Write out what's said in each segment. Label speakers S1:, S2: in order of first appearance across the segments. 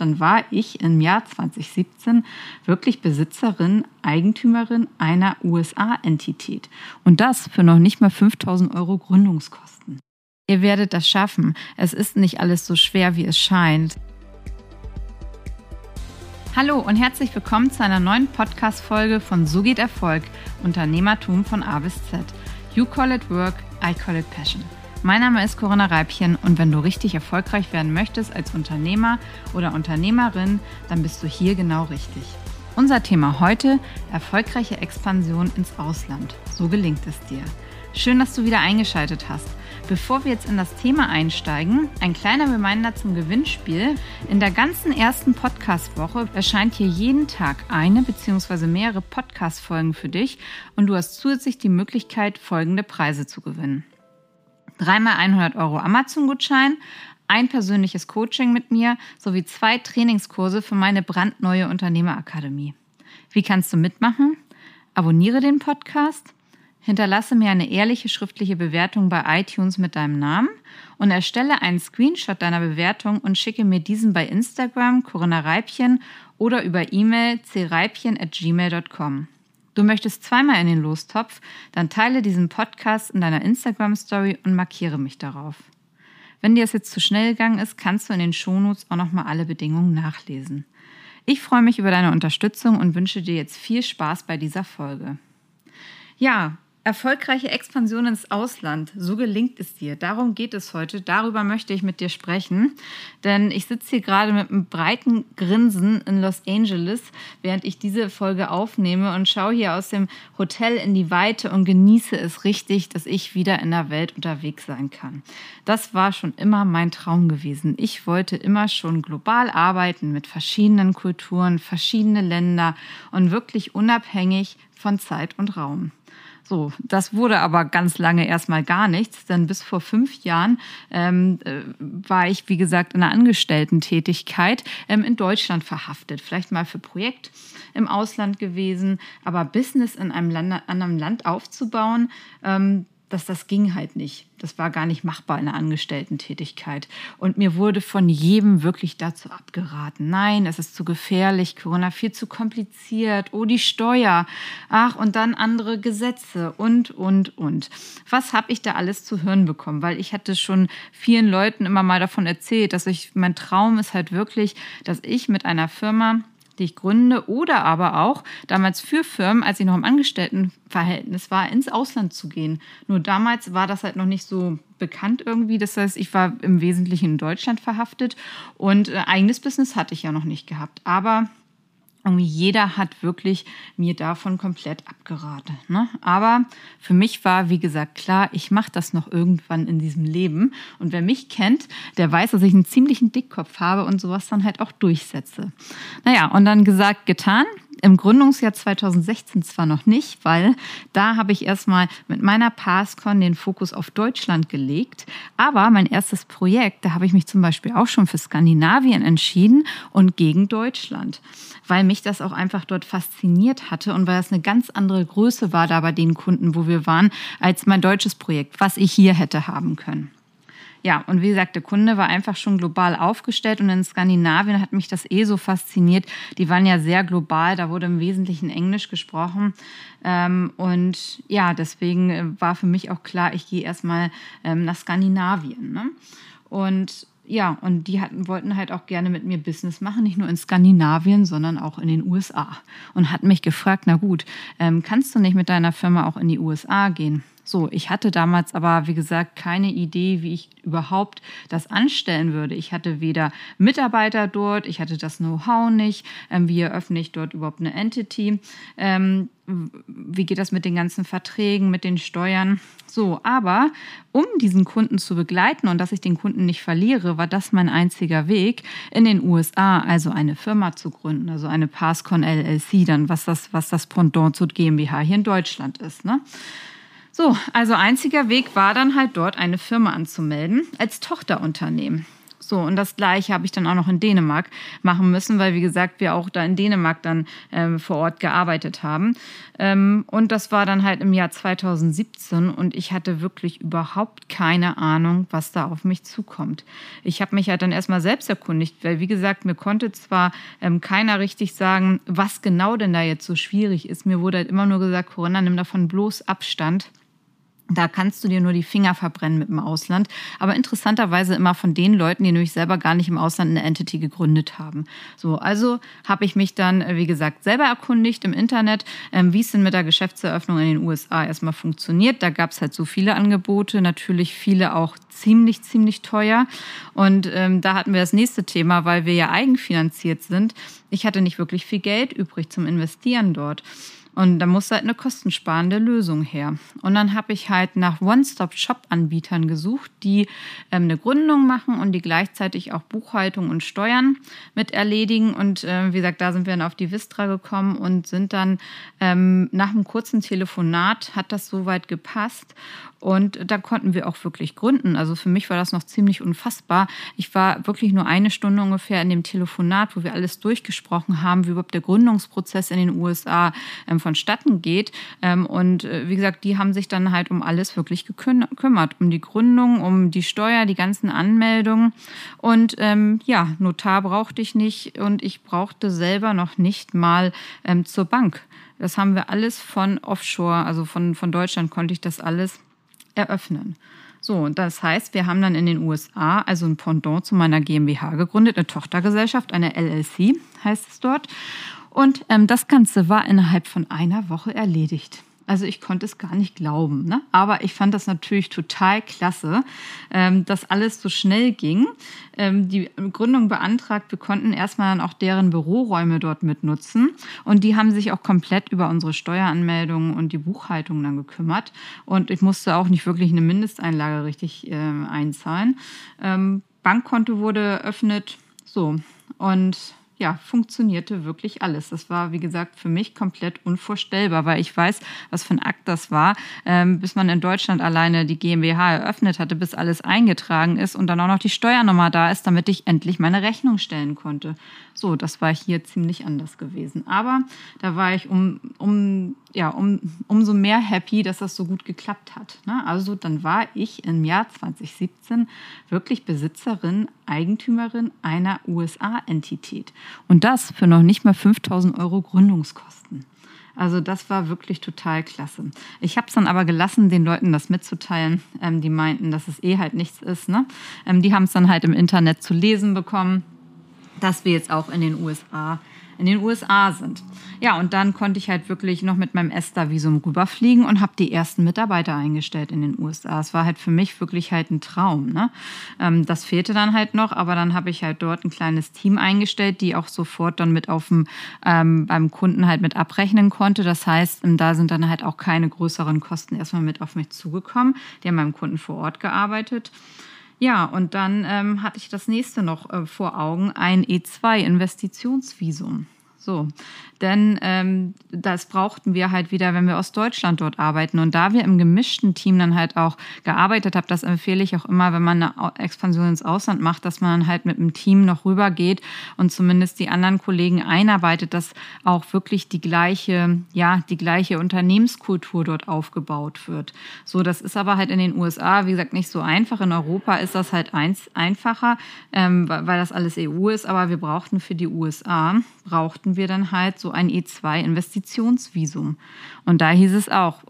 S1: dann war ich im Jahr 2017 wirklich Besitzerin, Eigentümerin einer USA-Entität. Und das für noch nicht mal 5000 Euro Gründungskosten. Ihr werdet das schaffen. Es ist nicht alles so schwer, wie es scheint. Hallo und herzlich willkommen zu einer neuen Podcast-Folge von So geht Erfolg, Unternehmertum von A bis Z. You call it work, I call it passion. Mein Name ist Corinna Reibchen und wenn du richtig erfolgreich werden möchtest als Unternehmer oder Unternehmerin, dann bist du hier genau richtig. Unser Thema heute, erfolgreiche Expansion ins Ausland. So gelingt es dir. Schön, dass du wieder eingeschaltet hast. Bevor wir jetzt in das Thema einsteigen, ein kleiner Reminder zum Gewinnspiel. In der ganzen ersten Podcast-Woche erscheint hier jeden Tag eine bzw. mehrere Podcast-Folgen für dich und du hast zusätzlich die Möglichkeit, folgende Preise zu gewinnen dreimal 100 Euro Amazon-Gutschein, ein persönliches Coaching mit mir sowie zwei Trainingskurse für meine brandneue Unternehmerakademie. Wie kannst du mitmachen? Abonniere den Podcast, hinterlasse mir eine ehrliche schriftliche Bewertung bei iTunes mit deinem Namen und erstelle einen Screenshot deiner Bewertung und schicke mir diesen bei Instagram Corinna Reibchen oder über E-Mail creibchen@gmail.com. Du möchtest zweimal in den Lostopf, dann teile diesen Podcast in deiner Instagram Story und markiere mich darauf. Wenn dir es jetzt zu schnell gegangen ist, kannst du in den Shownotes auch nochmal alle Bedingungen nachlesen. Ich freue mich über deine Unterstützung und wünsche dir jetzt viel Spaß bei dieser Folge. Ja, Erfolgreiche Expansion ins Ausland, so gelingt es dir. Darum geht es heute. Darüber möchte ich mit dir sprechen. Denn ich sitze hier gerade mit einem breiten Grinsen in Los Angeles, während ich diese Folge aufnehme und schaue hier aus dem Hotel in die Weite und genieße es richtig, dass ich wieder in der Welt unterwegs sein kann. Das war schon immer mein Traum gewesen. Ich wollte immer schon global arbeiten mit verschiedenen Kulturen, verschiedene Länder und wirklich unabhängig von Zeit und Raum. So, das wurde aber ganz lange erstmal gar nichts, denn bis vor fünf Jahren ähm, äh, war ich, wie gesagt, in einer Angestellten-Tätigkeit ähm, in Deutschland verhaftet. Vielleicht mal für Projekt im Ausland gewesen, aber Business in einem Land, anderen Land aufzubauen, ähm, dass das ging halt nicht. Das war gar nicht machbar in der Angestellten-Tätigkeit. Und mir wurde von jedem wirklich dazu abgeraten. Nein, es ist zu gefährlich, Corona viel zu kompliziert. Oh, die Steuer. Ach, und dann andere Gesetze und, und, und. Was habe ich da alles zu hören bekommen? Weil ich hatte schon vielen Leuten immer mal davon erzählt, dass ich, mein Traum ist halt wirklich, dass ich mit einer Firma die ich gründe oder aber auch damals für Firmen, als ich noch im Angestelltenverhältnis war, ins Ausland zu gehen. Nur damals war das halt noch nicht so bekannt irgendwie. Das heißt, ich war im Wesentlichen in Deutschland verhaftet und äh, eigenes Business hatte ich ja noch nicht gehabt. Aber irgendwie jeder hat wirklich mir davon komplett abgeraten. Ne? Aber für mich war, wie gesagt, klar, ich mache das noch irgendwann in diesem Leben. Und wer mich kennt, der weiß, dass ich einen ziemlichen Dickkopf habe und sowas dann halt auch durchsetze. Naja, und dann gesagt, getan im Gründungsjahr 2016 zwar noch nicht, weil da habe ich erstmal mit meiner PassCon den Fokus auf Deutschland gelegt. Aber mein erstes Projekt, da habe ich mich zum Beispiel auch schon für Skandinavien entschieden und gegen Deutschland, weil mich das auch einfach dort fasziniert hatte und weil es eine ganz andere Größe war da bei den Kunden, wo wir waren, als mein deutsches Projekt, was ich hier hätte haben können. Ja, und wie gesagt, der Kunde war einfach schon global aufgestellt und in Skandinavien hat mich das eh so fasziniert. Die waren ja sehr global, da wurde im Wesentlichen Englisch gesprochen. Ähm, und ja, deswegen äh, war für mich auch klar, ich gehe erstmal ähm, nach Skandinavien. Ne? Und ja, und die hatten, wollten halt auch gerne mit mir Business machen, nicht nur in Skandinavien, sondern auch in den USA. Und hatten mich gefragt, na gut, ähm, kannst du nicht mit deiner Firma auch in die USA gehen? So, ich hatte damals aber, wie gesagt, keine Idee, wie ich überhaupt das anstellen würde. Ich hatte weder Mitarbeiter dort, ich hatte das Know-how nicht, ähm, wie eröffne ich dort überhaupt eine Entity, ähm, wie geht das mit den ganzen Verträgen, mit den Steuern. So, aber um diesen Kunden zu begleiten und dass ich den Kunden nicht verliere, war das mein einziger Weg, in den USA also eine Firma zu gründen, also eine Passcon LLC, dann was das, was das Pendant zu GmbH hier in Deutschland ist. Ne? So, also einziger Weg war dann halt dort eine Firma anzumelden als Tochterunternehmen. So, und das gleiche habe ich dann auch noch in Dänemark machen müssen, weil, wie gesagt, wir auch da in Dänemark dann ähm, vor Ort gearbeitet haben. Ähm, und das war dann halt im Jahr 2017 und ich hatte wirklich überhaupt keine Ahnung, was da auf mich zukommt. Ich habe mich halt dann erstmal selbst erkundigt, weil, wie gesagt, mir konnte zwar ähm, keiner richtig sagen, was genau denn da jetzt so schwierig ist. Mir wurde halt immer nur gesagt, Corinna, nimm davon bloß Abstand. Da kannst du dir nur die Finger verbrennen mit dem Ausland. Aber interessanterweise immer von den Leuten, die nämlich selber gar nicht im Ausland eine Entity gegründet haben. So, also habe ich mich dann, äh, wie gesagt, selber erkundigt im Internet, ähm, wie es denn mit der Geschäftseröffnung in den USA erstmal funktioniert. Da gab es halt so viele Angebote, natürlich viele auch ziemlich, ziemlich teuer. Und ähm, da hatten wir das nächste Thema, weil wir ja eigenfinanziert sind. Ich hatte nicht wirklich viel Geld übrig zum Investieren dort. Und da muss halt eine kostensparende Lösung her. Und dann habe ich halt nach One-Stop-Shop-Anbietern gesucht, die ähm, eine Gründung machen und die gleichzeitig auch Buchhaltung und Steuern mit erledigen. Und äh, wie gesagt, da sind wir dann auf die Vistra gekommen und sind dann ähm, nach einem kurzen Telefonat, hat das soweit gepasst. Und da konnten wir auch wirklich gründen. Also für mich war das noch ziemlich unfassbar. Ich war wirklich nur eine Stunde ungefähr in dem Telefonat, wo wir alles durchgesprochen haben, wie überhaupt der Gründungsprozess in den USA ähm, vonstatten geht. Ähm, und äh, wie gesagt, die haben sich dann halt um alles wirklich gekümmert. Um die Gründung, um die Steuer, die ganzen Anmeldungen. Und ähm, ja, Notar brauchte ich nicht und ich brauchte selber noch nicht mal ähm, zur Bank. Das haben wir alles von Offshore, also von, von Deutschland konnte ich das alles eröffnen. So, und das heißt, wir haben dann in den USA also ein Pendant zu meiner GmbH gegründet, eine Tochtergesellschaft, eine LLC heißt es dort. Und ähm, das Ganze war innerhalb von einer Woche erledigt. Also ich konnte es gar nicht glauben. Ne? Aber ich fand das natürlich total klasse, ähm, dass alles so schnell ging. Ähm, die Gründung beantragt, wir konnten erstmal dann auch deren Büroräume dort mitnutzen. Und die haben sich auch komplett über unsere Steueranmeldungen und die Buchhaltung dann gekümmert. Und ich musste auch nicht wirklich eine Mindesteinlage richtig äh, einzahlen. Ähm, Bankkonto wurde eröffnet. So. Und ja, funktionierte wirklich alles. Das war, wie gesagt, für mich komplett unvorstellbar, weil ich weiß, was für ein Akt das war, ähm, bis man in Deutschland alleine die GmbH eröffnet hatte, bis alles eingetragen ist und dann auch noch die Steuernummer da ist, damit ich endlich meine Rechnung stellen konnte. So, das war hier ziemlich anders gewesen. Aber da war ich um, um, ja, um, umso mehr happy, dass das so gut geklappt hat. Ne? Also dann war ich im Jahr 2017 wirklich Besitzerin, Eigentümerin einer USA-Entität. Und das für noch nicht mal 5000 Euro Gründungskosten. Also das war wirklich total klasse. Ich habe es dann aber gelassen, den Leuten das mitzuteilen. Ähm, die meinten, dass es eh halt nichts ist. Ne? Ähm, die haben es dann halt im Internet zu lesen bekommen dass wir jetzt auch in den USA in den USA sind. Ja, und dann konnte ich halt wirklich noch mit meinem ESTA-Visum rüberfliegen und habe die ersten Mitarbeiter eingestellt in den USA. Es war halt für mich wirklich halt ein Traum. Ne? Ähm, das fehlte dann halt noch, aber dann habe ich halt dort ein kleines Team eingestellt, die auch sofort dann mit auf dem, ähm, beim Kunden halt mit abrechnen konnte. Das heißt, ähm, da sind dann halt auch keine größeren Kosten erstmal mit auf mich zugekommen. Die haben beim Kunden vor Ort gearbeitet. Ja, und dann ähm, hatte ich das nächste noch äh, vor Augen, ein E2-Investitionsvisum. So, denn ähm, das brauchten wir halt wieder, wenn wir aus Deutschland dort arbeiten. Und da wir im gemischten Team dann halt auch gearbeitet haben, das empfehle ich auch immer, wenn man eine Expansion ins Ausland macht, dass man halt mit dem Team noch rübergeht und zumindest die anderen Kollegen einarbeitet, dass auch wirklich die gleiche, ja, die gleiche Unternehmenskultur dort aufgebaut wird. So, das ist aber halt in den USA, wie gesagt, nicht so einfach. In Europa ist das halt eins einfacher, ähm, weil das alles EU ist, aber wir brauchten für die USA, brauchten wir dann halt so ein E2-Investitionsvisum. Und da hieß es auch,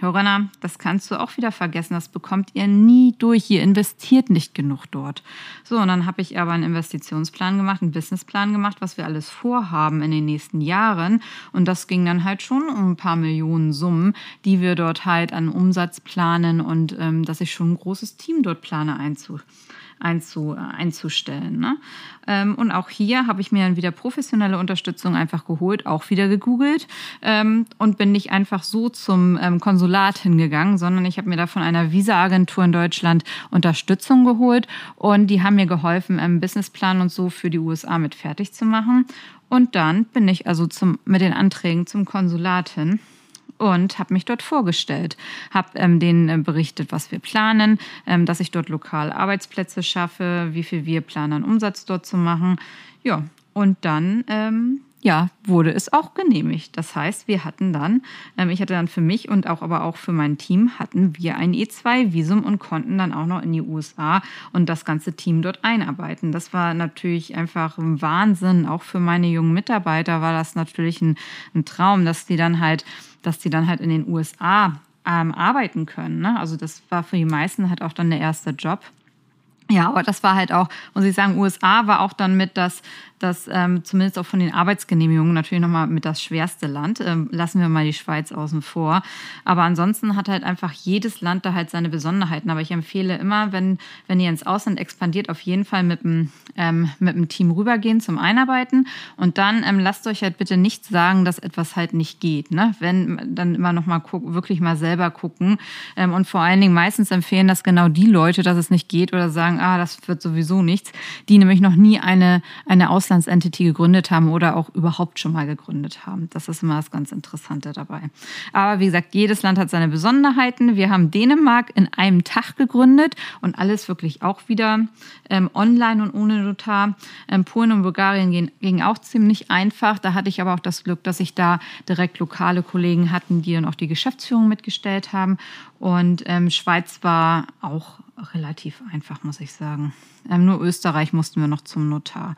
S1: Joranna, das kannst du auch wieder vergessen, das bekommt ihr nie durch, ihr investiert nicht genug dort. So, und dann habe ich aber einen Investitionsplan gemacht, einen Businessplan gemacht, was wir alles vorhaben in den nächsten Jahren. Und das ging dann halt schon um ein paar Millionen Summen, die wir dort halt an Umsatz planen und ähm, dass ich schon ein großes Team dort plane einzu einzu, einzustellen. Ne? Ähm, und auch hier habe ich mir dann wieder professionelle Unterstützung einfach geholt, auch wieder gegoogelt ähm, und bin nicht einfach so zum ähm, Konsulat hingegangen, sondern ich habe mir da von einer Visa-Agentur in Deutschland Unterstützung geholt und die haben mir geholfen, einen Businessplan und so für die USA mit fertig zu machen. Und dann bin ich also zum, mit den Anträgen zum Konsulat hin und habe mich dort vorgestellt, habe ähm, denen äh, berichtet, was wir planen, ähm, dass ich dort lokal Arbeitsplätze schaffe, wie viel wir planen, Umsatz dort zu machen. Ja, und dann ähm, ja, wurde es auch genehmigt. Das heißt, wir hatten dann, ähm, ich hatte dann für mich und auch aber auch für mein Team, hatten wir ein E2-Visum und konnten dann auch noch in die USA und das ganze Team dort einarbeiten. Das war natürlich einfach ein Wahnsinn. Auch für meine jungen Mitarbeiter war das natürlich ein, ein Traum, dass die dann halt, dass die dann halt in den USA ähm, arbeiten können. Ne? Also das war für die meisten halt auch dann der erste Job. Ja, aber das war halt auch, muss ich sagen, USA war auch dann mit das das ähm, zumindest auch von den Arbeitsgenehmigungen natürlich nochmal mit das schwerste Land. Ähm, lassen wir mal die Schweiz außen vor. Aber ansonsten hat halt einfach jedes Land da halt seine Besonderheiten. Aber ich empfehle immer, wenn, wenn ihr ins Ausland expandiert, auf jeden Fall mit dem, ähm, mit dem Team rübergehen zum Einarbeiten. Und dann ähm, lasst euch halt bitte nicht sagen, dass etwas halt nicht geht. Ne? Wenn dann immer nochmal wirklich mal selber gucken. Ähm, und vor allen Dingen meistens empfehlen das genau die Leute, dass es nicht geht oder sagen, ah, das wird sowieso nichts, die nämlich noch nie eine, eine Ausland Auslandsentity gegründet haben oder auch überhaupt schon mal gegründet haben. Das ist immer das ganz Interessante dabei. Aber wie gesagt, jedes Land hat seine Besonderheiten. Wir haben Dänemark in einem Tag gegründet und alles wirklich auch wieder ähm, online und ohne Notar. Ähm, Polen und Bulgarien ging, ging auch ziemlich einfach. Da hatte ich aber auch das Glück, dass ich da direkt lokale Kollegen hatten, die dann auch die Geschäftsführung mitgestellt haben. Und ähm, Schweiz war auch relativ einfach, muss ich sagen. Ähm, nur Österreich mussten wir noch zum Notar.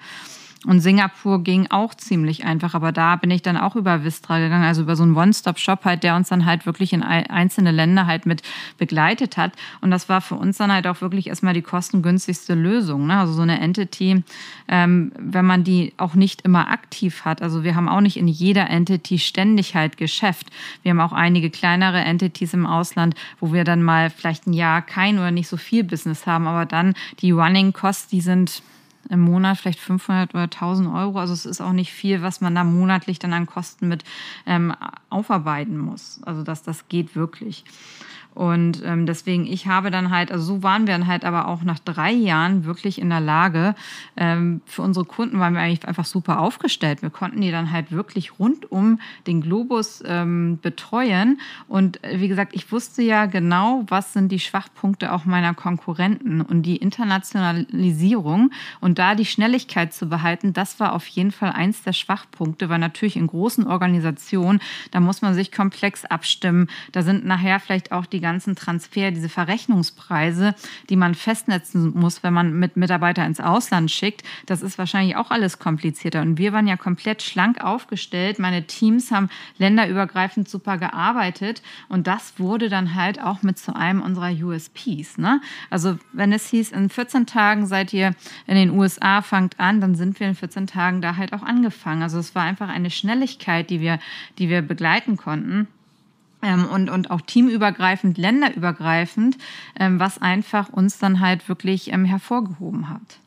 S1: Und Singapur ging auch ziemlich einfach, aber da bin ich dann auch über Vistra gegangen, also über so einen One-Stop-Shop halt, der uns dann halt wirklich in einzelne Länder halt mit begleitet hat. Und das war für uns dann halt auch wirklich erstmal die kostengünstigste Lösung. Ne? Also so eine Entity, ähm, wenn man die auch nicht immer aktiv hat. Also wir haben auch nicht in jeder Entity ständig halt Geschäft. Wir haben auch einige kleinere Entities im Ausland, wo wir dann mal vielleicht ein Jahr kein oder nicht so viel Business haben, aber dann die Running-Costs, die sind im Monat vielleicht 500 oder 1000 Euro. Also es ist auch nicht viel, was man da monatlich dann an Kosten mit ähm, aufarbeiten muss. Also dass das geht wirklich. Und ähm, deswegen, ich habe dann halt, also so waren wir dann halt aber auch nach drei Jahren wirklich in der Lage, ähm, für unsere Kunden waren wir eigentlich einfach super aufgestellt. Wir konnten die dann halt wirklich rund um den Globus ähm, betreuen. Und äh, wie gesagt, ich wusste ja genau, was sind die Schwachpunkte auch meiner Konkurrenten. Und die Internationalisierung und da die Schnelligkeit zu behalten, das war auf jeden Fall eins der Schwachpunkte, weil natürlich in großen Organisationen, da muss man sich komplex abstimmen. Da sind nachher vielleicht auch die ganzen Transfer, diese Verrechnungspreise, die man festnetzen muss, wenn man mit Mitarbeiter ins Ausland schickt, das ist wahrscheinlich auch alles komplizierter. Und wir waren ja komplett schlank aufgestellt. Meine Teams haben länderübergreifend super gearbeitet. Und das wurde dann halt auch mit zu einem unserer USPs. Ne? Also wenn es hieß, in 14 Tagen seid ihr in den USA, fangt an, dann sind wir in 14 Tagen da halt auch angefangen. Also es war einfach eine Schnelligkeit, die wir, die wir begleiten konnten und, und auch teamübergreifend, länderübergreifend, ähm, was einfach uns dann halt wirklich ähm, hervorgehoben hat.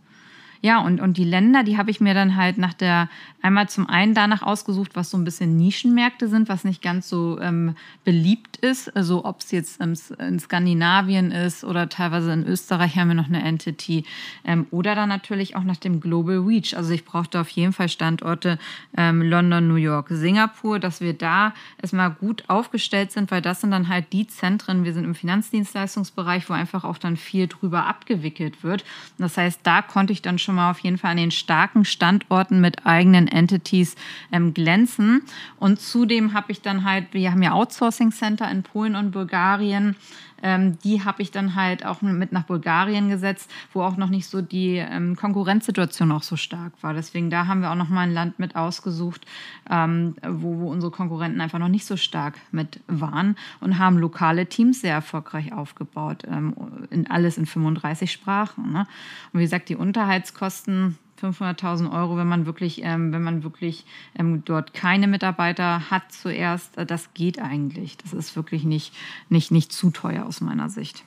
S1: Ja, und, und die Länder, die habe ich mir dann halt nach der, einmal zum einen danach ausgesucht, was so ein bisschen Nischenmärkte sind, was nicht ganz so ähm, beliebt ist. Also ob es jetzt ähm, in Skandinavien ist oder teilweise in Österreich haben wir noch eine Entity. Ähm, oder dann natürlich auch nach dem Global Reach. Also ich brauchte auf jeden Fall Standorte ähm, London, New York, Singapur, dass wir da erstmal gut aufgestellt sind, weil das sind dann halt die Zentren, wir sind im Finanzdienstleistungsbereich, wo einfach auch dann viel drüber abgewickelt wird. Das heißt, da konnte ich dann schon schon mal auf jeden Fall an den starken Standorten mit eigenen Entities ähm, glänzen. Und zudem habe ich dann halt, wir haben ja Outsourcing Center in Polen und Bulgarien. Ähm, die habe ich dann halt auch mit nach Bulgarien gesetzt, wo auch noch nicht so die ähm, Konkurrenzsituation auch so stark war. Deswegen da haben wir auch noch mal ein Land mit ausgesucht, ähm, wo, wo unsere Konkurrenten einfach noch nicht so stark mit waren und haben lokale Teams sehr erfolgreich aufgebaut, ähm, in alles in 35 Sprachen. Ne? Und wie gesagt, die Unterhaltskosten 500.000 Euro, wenn man wirklich, ähm, wenn man wirklich ähm, dort keine Mitarbeiter hat zuerst, äh, das geht eigentlich. Das ist wirklich nicht, nicht, nicht zu teuer aus meiner Sicht.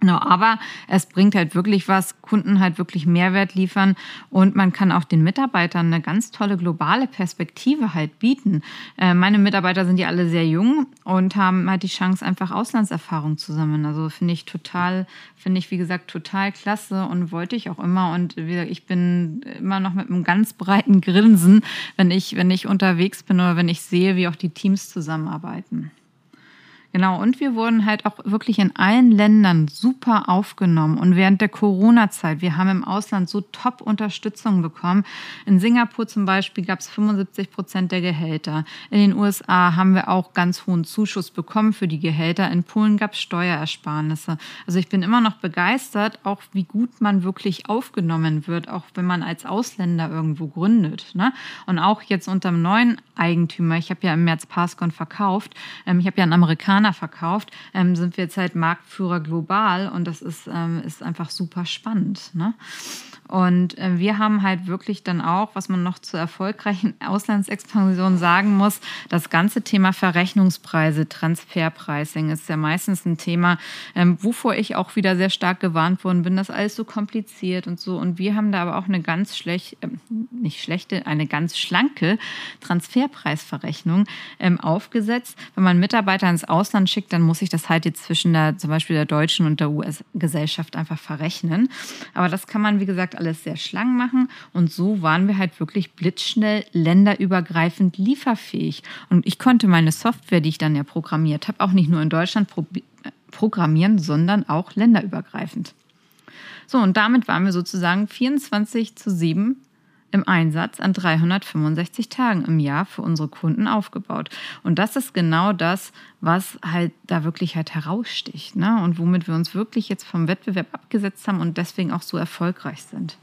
S1: Genau, aber es bringt halt wirklich was, Kunden halt wirklich Mehrwert liefern und man kann auch den Mitarbeitern eine ganz tolle globale Perspektive halt bieten. Äh, meine Mitarbeiter sind ja alle sehr jung und haben halt die Chance, einfach Auslandserfahrung zu sammeln. Also finde ich total, finde ich wie gesagt total klasse und wollte ich auch immer. Und wie gesagt, ich bin immer noch mit einem ganz breiten Grinsen, wenn ich, wenn ich unterwegs bin oder wenn ich sehe, wie auch die Teams zusammenarbeiten. Genau, und wir wurden halt auch wirklich in allen Ländern super aufgenommen. Und während der Corona-Zeit, wir haben im Ausland so Top-Unterstützung bekommen. In Singapur zum Beispiel gab es 75 Prozent der Gehälter. In den USA haben wir auch ganz hohen Zuschuss bekommen für die Gehälter. In Polen gab es Steuerersparnisse. Also ich bin immer noch begeistert, auch wie gut man wirklich aufgenommen wird, auch wenn man als Ausländer irgendwo gründet. Ne? Und auch jetzt unter dem neuen Eigentümer, ich habe ja im März Passcon verkauft, ähm, ich habe ja einen Amerikaner Amerikaner verkauft, ähm, sind wir jetzt halt Marktführer global und das ist, ähm, ist einfach super spannend. Ne? Und äh, wir haben halt wirklich dann auch, was man noch zur erfolgreichen Auslandsexpansion sagen muss, das ganze Thema Verrechnungspreise, Transferpricing ist ja meistens ein Thema, ähm, wovor ich auch wieder sehr stark gewarnt worden bin, das alles so kompliziert und so. Und wir haben da aber auch eine ganz schlecht, äh, nicht schlechte, eine ganz schlanke Transferpreisverrechnung ähm, aufgesetzt. Wenn man Mitarbeiter ins Ausland schickt, dann muss ich das halt jetzt zwischen der, zum Beispiel der deutschen und der US-Gesellschaft einfach verrechnen. Aber das kann man, wie gesagt, alles sehr schlank machen. Und so waren wir halt wirklich blitzschnell länderübergreifend lieferfähig. Und ich konnte meine Software, die ich dann ja programmiert habe, auch nicht nur in Deutschland pro programmieren, sondern auch länderübergreifend. So, und damit waren wir sozusagen 24 zu 7 im Einsatz an 365 Tagen im Jahr für unsere Kunden aufgebaut. Und das ist genau das, was halt da wirklich halt heraussticht ne? und womit wir uns wirklich jetzt vom Wettbewerb abgesetzt haben und deswegen auch so erfolgreich sind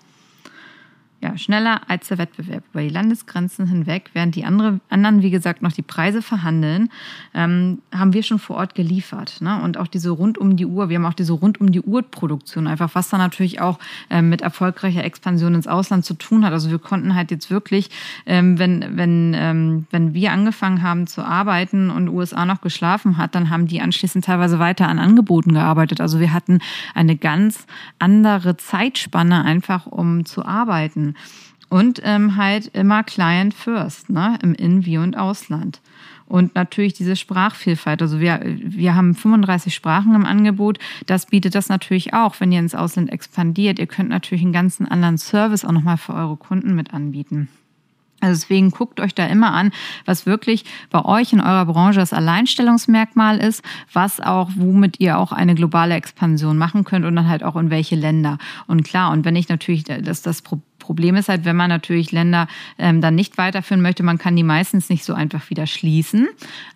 S1: ja, schneller als der Wettbewerb über die Landesgrenzen hinweg, während die andere, anderen, wie gesagt, noch die Preise verhandeln, ähm, haben wir schon vor Ort geliefert. Ne? Und auch diese rund um die Uhr, wir haben auch diese rund um die Uhr Produktion, einfach was dann natürlich auch ähm, mit erfolgreicher Expansion ins Ausland zu tun hat. Also wir konnten halt jetzt wirklich, ähm, wenn, wenn, ähm, wenn wir angefangen haben zu arbeiten und USA noch geschlafen hat, dann haben die anschließend teilweise weiter an Angeboten gearbeitet. Also wir hatten eine ganz andere Zeitspanne einfach, um zu arbeiten. Und ähm, halt immer Client First, ne? im In-, wie und Ausland. Und natürlich diese Sprachvielfalt. Also wir, wir haben 35 Sprachen im Angebot. Das bietet das natürlich auch, wenn ihr ins Ausland expandiert. Ihr könnt natürlich einen ganzen anderen Service auch nochmal für eure Kunden mit anbieten. Also deswegen guckt euch da immer an, was wirklich bei euch in eurer Branche das Alleinstellungsmerkmal ist, was auch, womit ihr auch eine globale Expansion machen könnt und dann halt auch in welche Länder. Und klar, und wenn ich natürlich das, das Problem ist halt, wenn man natürlich Länder ähm, dann nicht weiterführen möchte, man kann die meistens nicht so einfach wieder schließen.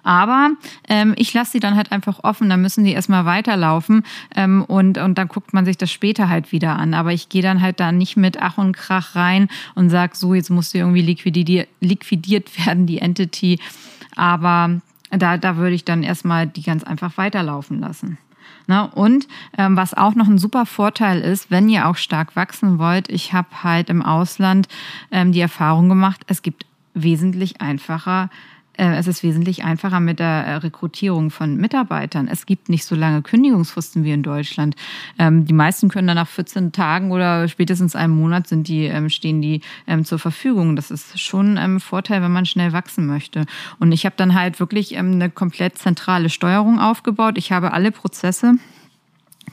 S1: Aber ähm, ich lasse sie dann halt einfach offen, dann müssen die erstmal weiterlaufen ähm, und, und dann guckt man sich das später halt wieder an. Aber ich gehe dann halt da nicht mit Ach und Krach rein und sage, so, jetzt muss sie irgendwie liquidiert, liquidiert werden, die Entity. Aber da, da würde ich dann erstmal die ganz einfach weiterlaufen lassen. Ne? Und ähm, was auch noch ein super Vorteil ist, wenn ihr auch stark wachsen wollt, ich habe halt im Ausland ähm, die Erfahrung gemacht, es gibt wesentlich einfacher es ist wesentlich einfacher mit der äh, Rekrutierung von Mitarbeitern. Es gibt nicht so lange Kündigungsfristen wie in Deutschland. Ähm, die meisten können dann nach 14 Tagen oder spätestens einem Monat sind die, ähm, stehen die ähm, zur Verfügung. Das ist schon ein Vorteil, wenn man schnell wachsen möchte. Und ich habe dann halt wirklich eine komplett zentrale Steuerung aufgebaut. Ich habe alle Prozesse,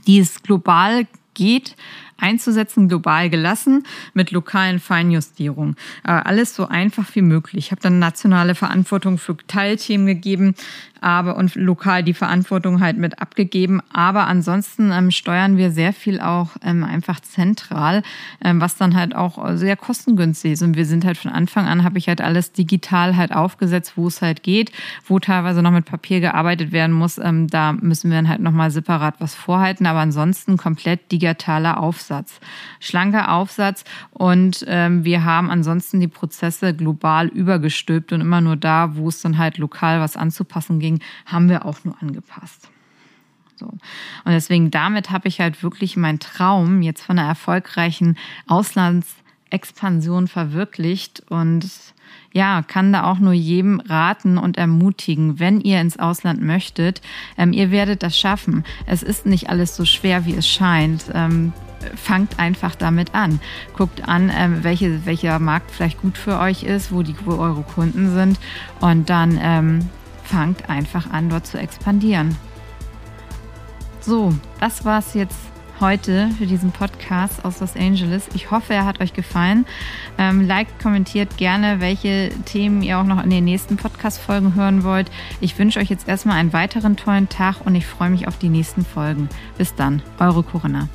S1: die es global geht, einzusetzen, global gelassen, mit lokalen Feinjustierungen. Äh, alles so einfach wie möglich. Ich habe dann nationale Verantwortung für Teilthemen gegeben, aber und lokal die Verantwortung halt mit abgegeben. Aber ansonsten ähm, steuern wir sehr viel auch ähm, einfach zentral, ähm, was dann halt auch sehr kostengünstig ist. Und wir sind halt von Anfang an, habe ich halt alles digital halt aufgesetzt, wo es halt geht, wo teilweise noch mit Papier gearbeitet werden muss. Ähm, da müssen wir dann halt nochmal separat was vorhalten. Aber ansonsten komplett digitaler Aufsatz. Schlanker Aufsatz und ähm, wir haben ansonsten die Prozesse global übergestülpt und immer nur da, wo es dann halt lokal was anzupassen ging, haben wir auch nur angepasst. So. Und deswegen damit habe ich halt wirklich meinen Traum jetzt von einer erfolgreichen Auslands Expansion verwirklicht und ja, kann da auch nur jedem raten und ermutigen, wenn ihr ins Ausland möchtet. Ähm, ihr werdet das schaffen. Es ist nicht alles so schwer, wie es scheint. Ähm, fangt einfach damit an. Guckt an, ähm, welche, welcher Markt vielleicht gut für euch ist, wo, die, wo eure Kunden sind und dann ähm, fangt einfach an, dort zu expandieren. So, das war's jetzt heute für diesen Podcast aus Los Angeles. Ich hoffe, er hat euch gefallen. Ähm, liked, kommentiert gerne, welche Themen ihr auch noch in den nächsten Podcast-Folgen hören wollt. Ich wünsche euch jetzt erstmal einen weiteren tollen Tag und ich freue mich auf die nächsten Folgen. Bis dann, eure Corinna.